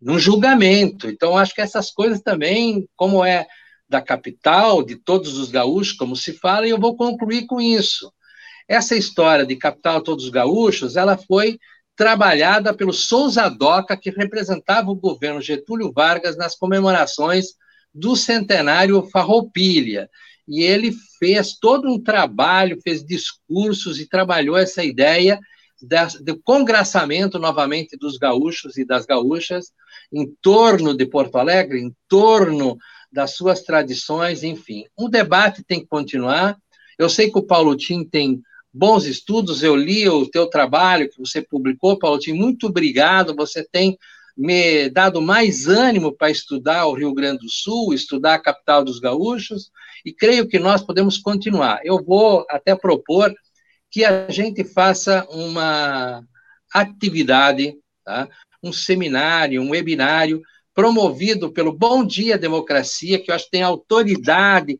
num julgamento. Então, acho que essas coisas também, como é da capital, de todos os gaúchos, como se fala, e eu vou concluir com isso. Essa história de capital todos os gaúchos, ela foi trabalhada pelo Souza Doca, que representava o governo Getúlio Vargas nas comemorações do centenário Farroupilha. E ele fez todo um trabalho, fez discursos e trabalhou essa ideia do congraçamento novamente dos gaúchos e das gaúchas em torno de Porto Alegre, em torno das suas tradições, enfim. O debate tem que continuar. Eu sei que o Paulo Tim tem bons estudos, eu li o teu trabalho que você publicou, Paulo Tim, muito obrigado, você tem me dado mais ânimo para estudar o Rio Grande do Sul, estudar a capital dos gaúchos, e creio que nós podemos continuar. Eu vou até propor que a gente faça uma atividade, tá? um seminário, um webinário, promovido pelo Bom Dia Democracia, que eu acho que tem autoridade,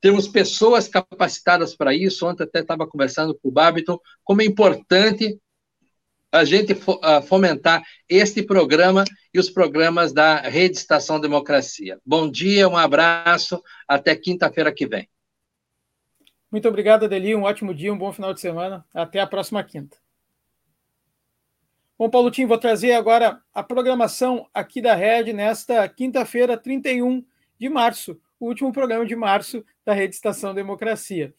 temos pessoas capacitadas para isso. Ontem até estava conversando com o Babiton, como é importante a gente fomentar este programa e os programas da Rede Estação Democracia. Bom dia, um abraço, até quinta-feira que vem. Muito obrigado, Adeli, um ótimo dia, um bom final de semana. Até a próxima quinta. Bom, Paulo Tim, vou trazer agora a programação aqui da Rede nesta quinta-feira, 31 de março, o último programa de março da Rede Estação Democracia.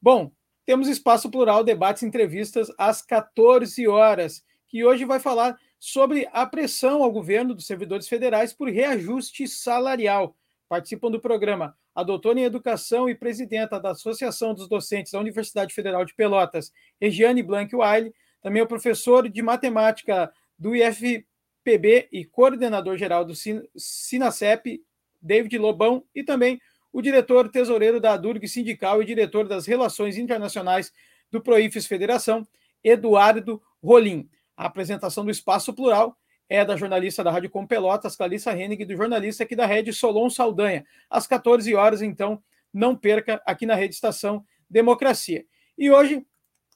Bom, temos espaço plural, debates, entrevistas às 14 horas, que hoje vai falar sobre a pressão ao governo dos servidores federais por reajuste salarial. Participam do programa a doutora em Educação e presidenta da Associação dos Docentes da Universidade Federal de Pelotas, Regiane Blank Wiley, também o professor de matemática do IFPB e coordenador geral do Sinacep, David Lobão, e também o diretor tesoureiro da Durg Sindical e diretor das Relações Internacionais do Proifes Federação, Eduardo Rolim. A apresentação do Espaço Plural é da jornalista da Rádio Com Pelotas, Clarissa Hennig, e do jornalista aqui da Rede Solon Saldanha. Às 14 horas, então, não perca aqui na Rede Estação Democracia. E hoje,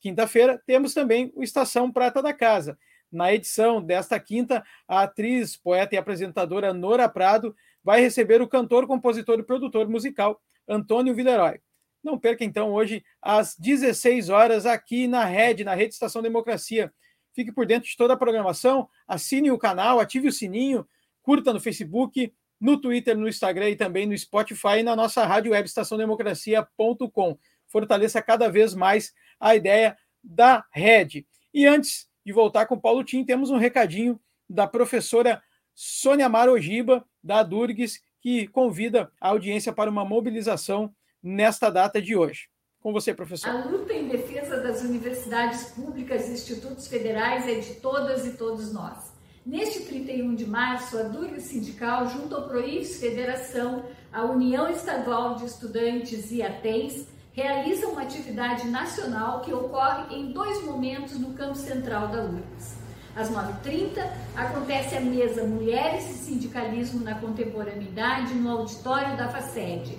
Quinta-feira, temos também o Estação Prata da Casa. Na edição desta quinta, a atriz, poeta e apresentadora Nora Prado vai receber o cantor, compositor e produtor musical Antônio Villeroy. Não perca então hoje às 16 horas aqui na Rede, na Rede Estação Democracia. Fique por dentro de toda a programação, assine o canal, ative o sininho, curta no Facebook, no Twitter, no Instagram e também no Spotify e na nossa rádio web estaçãodemocracia.com. Fortaleça cada vez mais a ideia da rede. E antes de voltar com o Paulo Tim, temos um recadinho da professora Sônia Marogiba, da Durgues, que convida a audiência para uma mobilização nesta data de hoje. Com você, professor. A luta em defesa das universidades públicas e institutos federais é de todas e todos nós. Neste 31 de março, a Durgues Sindical, junto ao PROIFS Federação, a União Estadual de Estudantes e ATENS, realiza uma atividade nacional que ocorre em dois momentos no campo central da URGS. Às 9h30, acontece a mesa Mulheres e Sindicalismo na Contemporaneidade no auditório da FACED.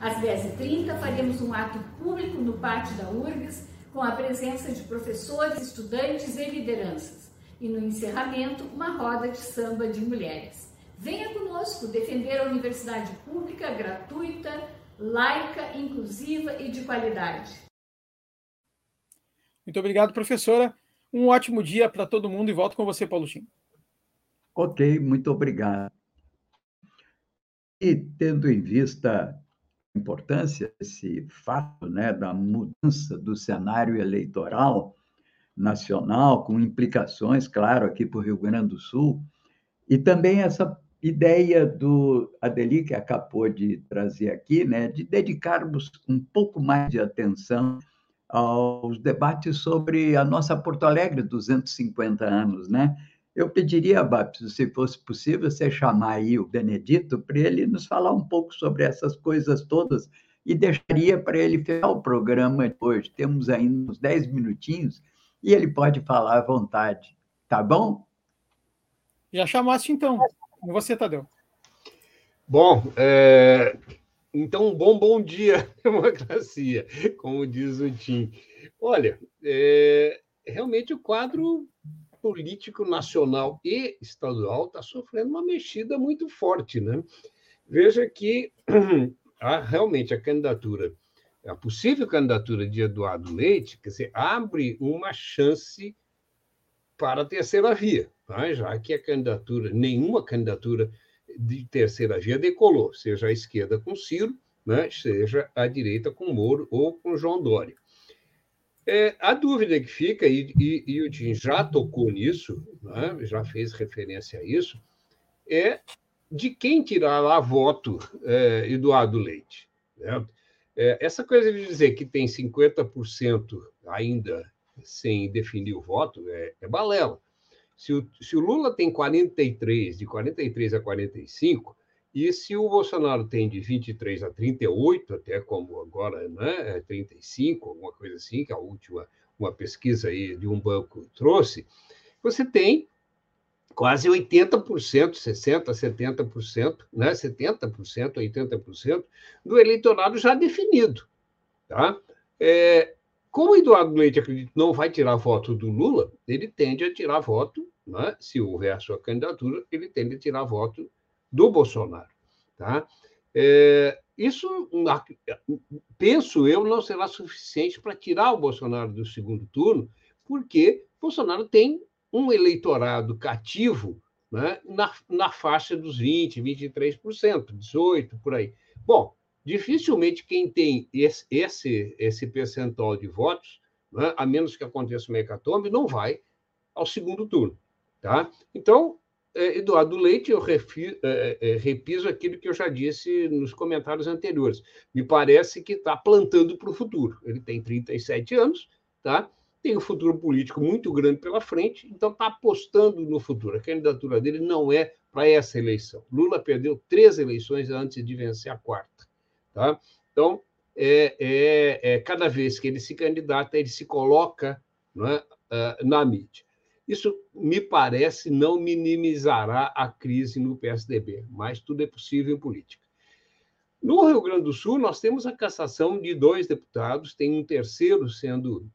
Às 10h30, faremos um ato público no pátio da URGS com a presença de professores, estudantes e lideranças. E no encerramento, uma roda de samba de mulheres. Venha conosco defender a universidade pública gratuita, laica, inclusiva e de qualidade. Muito obrigado, professora. Um ótimo dia para todo mundo e volto com você, Paulo Chim. Ok, muito obrigado. E tendo em vista a importância desse fato né, da mudança do cenário eleitoral, nacional, com implicações, claro, aqui para o Rio Grande do Sul, e também essa ideia do Adeli, que acabou de trazer aqui, né, de dedicarmos um pouco mais de atenção aos debates sobre a nossa Porto Alegre 250 anos, né? Eu pediria, Babs, se fosse possível, você chamar aí o Benedito para ele nos falar um pouco sobre essas coisas todas e deixaria para ele fechar o programa de hoje. Temos ainda uns 10 minutinhos e ele pode falar à vontade, tá bom? Já chamaste então. Você, Tadeu. Bom, é... então, bom, bom dia, democracia, como diz o Tim. Olha, é... realmente o quadro político nacional e estadual está sofrendo uma mexida muito forte. Né? Veja que realmente a candidatura, a possível candidatura de Eduardo Leite, quer dizer, abre uma chance para a terceira via, tá? já que a candidatura, nenhuma candidatura de terceira via decolou, seja a esquerda com Ciro, né? seja a direita com Moro ou com João Dória. É, a dúvida que fica, e, e, e o Tim já tocou nisso, né, já fez referência a isso, é de quem tirará voto é, Eduardo Leite. Né? É, essa coisa de dizer que tem 50% ainda sem definir o voto é, é balela. Se o, se o Lula tem 43, de 43 a 45, e se o Bolsonaro tem de 23 a 38, até como agora, né, 35, é alguma coisa assim, que a última uma pesquisa aí de um banco trouxe, você tem quase 80%, 60%, 70%, né, 70%, 80% do eleitorado já definido. Tá? É, como o Eduardo Leite acredita não vai tirar voto do Lula, ele tende a tirar voto, né, se houver a sua candidatura, ele tende a tirar voto do Bolsonaro. Tá? É, isso, penso eu, não será suficiente para tirar o Bolsonaro do segundo turno, porque Bolsonaro tem um eleitorado cativo né, na, na faixa dos 20%, 23%, 18%, por aí. Bom, dificilmente quem tem esse, esse, esse percentual de votos, né, a menos que aconteça uma hecatombe, não vai ao segundo turno. Tá? Então, é, Eduardo Leite, eu refi, é, é, repiso aquilo que eu já disse nos comentários anteriores. Me parece que está plantando para o futuro. Ele tem 37 anos, tá? tem um futuro político muito grande pela frente, então está apostando no futuro. A candidatura dele não é para essa eleição. Lula perdeu três eleições antes de vencer a quarta. Tá? Então, é, é, é cada vez que ele se candidata, ele se coloca é, na mídia. Isso, me parece, não minimizará a crise no PSDB, mas tudo é possível em política. No Rio Grande do Sul, nós temos a cassação de dois deputados, tem um terceiro sendo,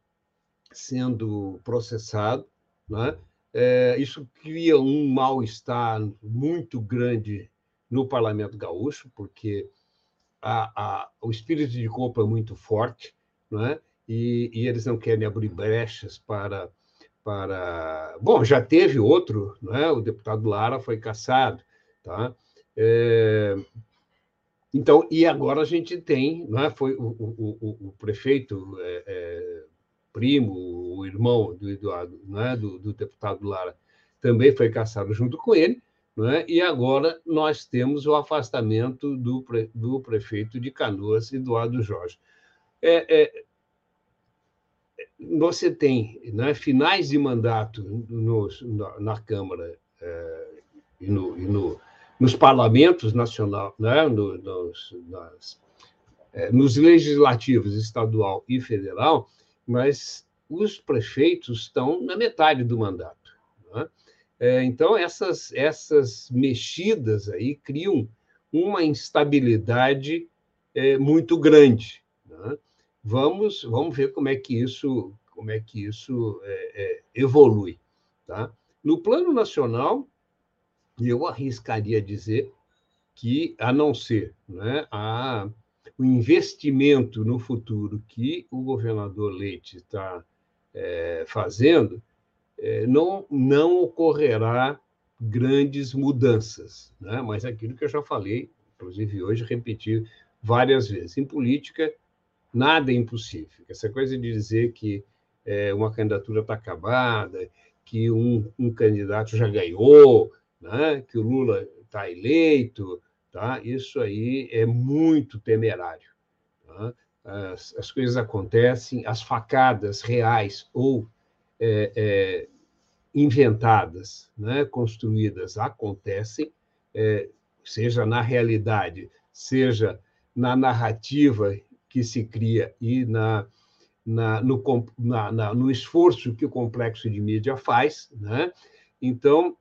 sendo processado. Né? É, isso cria um mal-estar muito grande no parlamento gaúcho, porque a, a, o espírito de culpa é muito forte, né? e, e eles não querem abrir brechas para para. Bom, já teve outro, né? o deputado Lara foi caçado. Tá? É... Então, e agora a gente tem, né? foi o, o, o, o prefeito é, é, primo, o irmão do Eduardo, né? do, do deputado Lara, também foi caçado junto com ele, né? e agora nós temos o afastamento do, pre, do prefeito de Canoas, Eduardo Jorge. É, é, você tem né, finais de mandato nos, na, na, Câmara é, e, no, e no, nos parlamentos nacionais, né, no, nos, nas, é, nos legislativos estadual e federal, mas os prefeitos estão na metade do mandato. Né? É, então, essas, essas mexidas aí criam uma instabilidade é, muito grande. Né? Vamos, vamos ver como é que isso, como é que isso é, é, evolui. Tá? No plano nacional, eu arriscaria dizer que, a não ser né, a, o investimento no futuro que o governador Leite está é, fazendo, não, não ocorrerá grandes mudanças. Né? Mas aquilo que eu já falei, inclusive hoje, repetir várias vezes. Em política, nada é impossível. Essa coisa de dizer que é, uma candidatura está acabada, que um, um, candidato já ganhou, né? que o Lula está eleito, tá? isso aí é muito temerário. Tá? As, as, coisas acontecem, as facadas reais ou é, é, inventadas, né? construídas, acontecem, é, seja na realidade, seja na narrativa que se cria e na, na, no, na, na, no esforço que o complexo de mídia faz. Né? Então,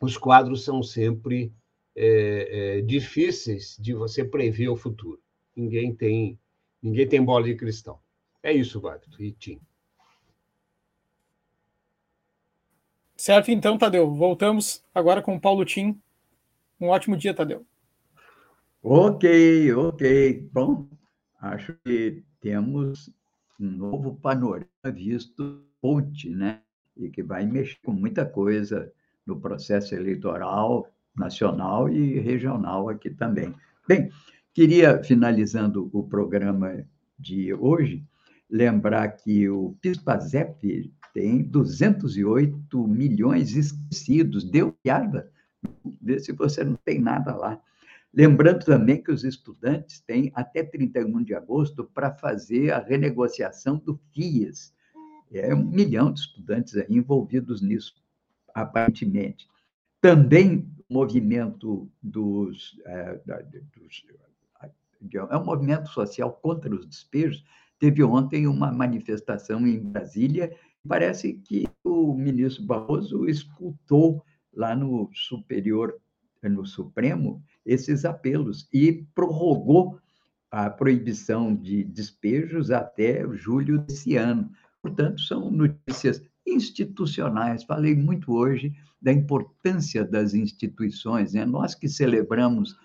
os quadros são sempre é, é, difíceis de você prever o futuro. Ninguém tem, ninguém tem bola de cristal. É isso, Wagner e Tim. Certo, então, Tadeu. Voltamos agora com o Paulo Tim. Um ótimo dia, Tadeu. Ok, ok. Bom, acho que temos um novo panorama visto ponte, né? E que vai mexer com muita coisa no processo eleitoral nacional e regional aqui também. Bem, queria, finalizando o programa de hoje, lembrar que o PISPAZEP tem 208 milhões esquecidos, deu piada, vê se você não tem nada lá. Lembrando também que os estudantes têm até 31 de agosto para fazer a renegociação do FIES. É um milhão de estudantes envolvidos nisso, aparentemente. Também o movimento dos, é, dos, é um movimento social contra os despejos. Teve ontem uma manifestação em Brasília. Parece que o ministro Barroso escutou lá no Superior, no Supremo, esses apelos e prorrogou a proibição de despejos até julho desse ano. Portanto, são notícias institucionais. Falei muito hoje da importância das instituições. Né? Nós que celebramos,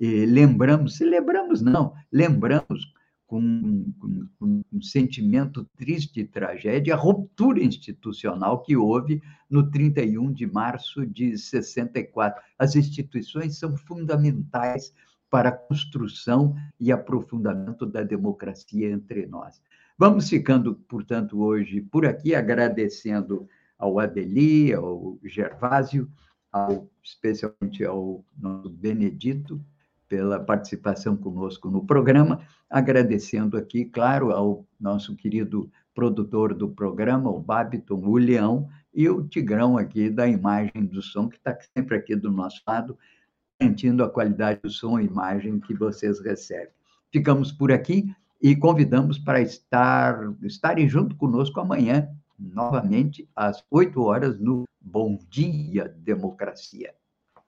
eh, lembramos, celebramos não, lembramos com, com, com, um sentimento triste e tragédia, a ruptura institucional que houve no 31 de março de 64. As instituições são fundamentais para a construção e aprofundamento da democracia entre nós. Vamos ficando, portanto, hoje por aqui, agradecendo ao Adeli, ao Gervásio, ao, especialmente ao nosso Benedito, pela participação conosco no programa, agradecendo aqui, claro, ao nosso querido produtor do programa, o Babiton, o Leão, e o Tigrão aqui da imagem do som, que está sempre aqui do nosso lado, garantindo a qualidade do som e imagem que vocês recebem. Ficamos por aqui e convidamos para estar estarem junto conosco amanhã, novamente, às 8 horas, no Bom Dia Democracia.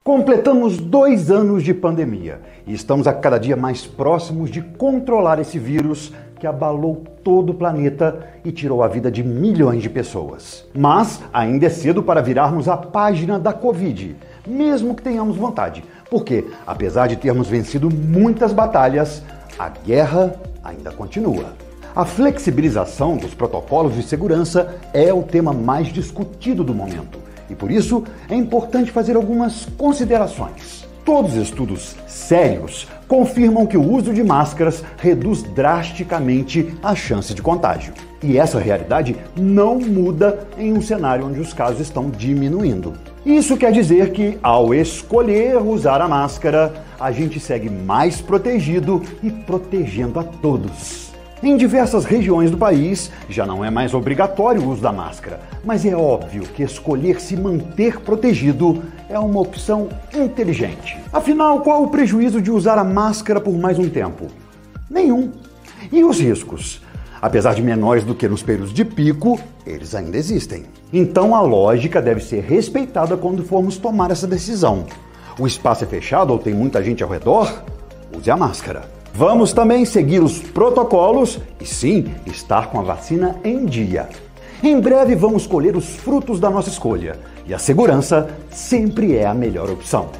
Completamos dois anos de pandemia e estamos a cada dia mais próximos de controlar esse vírus que abalou todo o planeta e tirou a vida de milhões de pessoas. Mas ainda é cedo para virarmos a página da Covid, mesmo que tenhamos vontade, porque, apesar de termos vencido muitas batalhas, a guerra ainda continua. A flexibilização dos protocolos de segurança é o tema mais discutido do momento e por isso é importante fazer algumas considerações. Todos os estudos sérios confirmam que o uso de máscaras reduz drasticamente a chance de contágio. E essa realidade não muda em um cenário onde os casos estão diminuindo. Isso quer dizer que, ao escolher usar a máscara, a gente segue mais protegido e protegendo a todos. Em diversas regiões do país, já não é mais obrigatório o uso da máscara, mas é óbvio que escolher se manter protegido é uma opção inteligente. Afinal, qual o prejuízo de usar a máscara por mais um tempo? Nenhum. E os riscos? Apesar de menores do que nos períodos de pico, eles ainda existem. Então a lógica deve ser respeitada quando formos tomar essa decisão. O espaço é fechado ou tem muita gente ao redor? Use a máscara. Vamos também seguir os protocolos e sim, estar com a vacina em dia. Em breve vamos colher os frutos da nossa escolha e a segurança sempre é a melhor opção.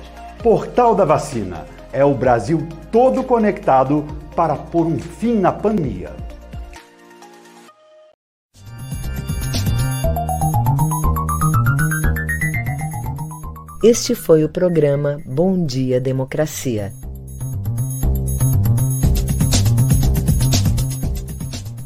Portal da Vacina é o Brasil todo conectado para pôr um fim na pandemia. Este foi o programa Bom Dia Democracia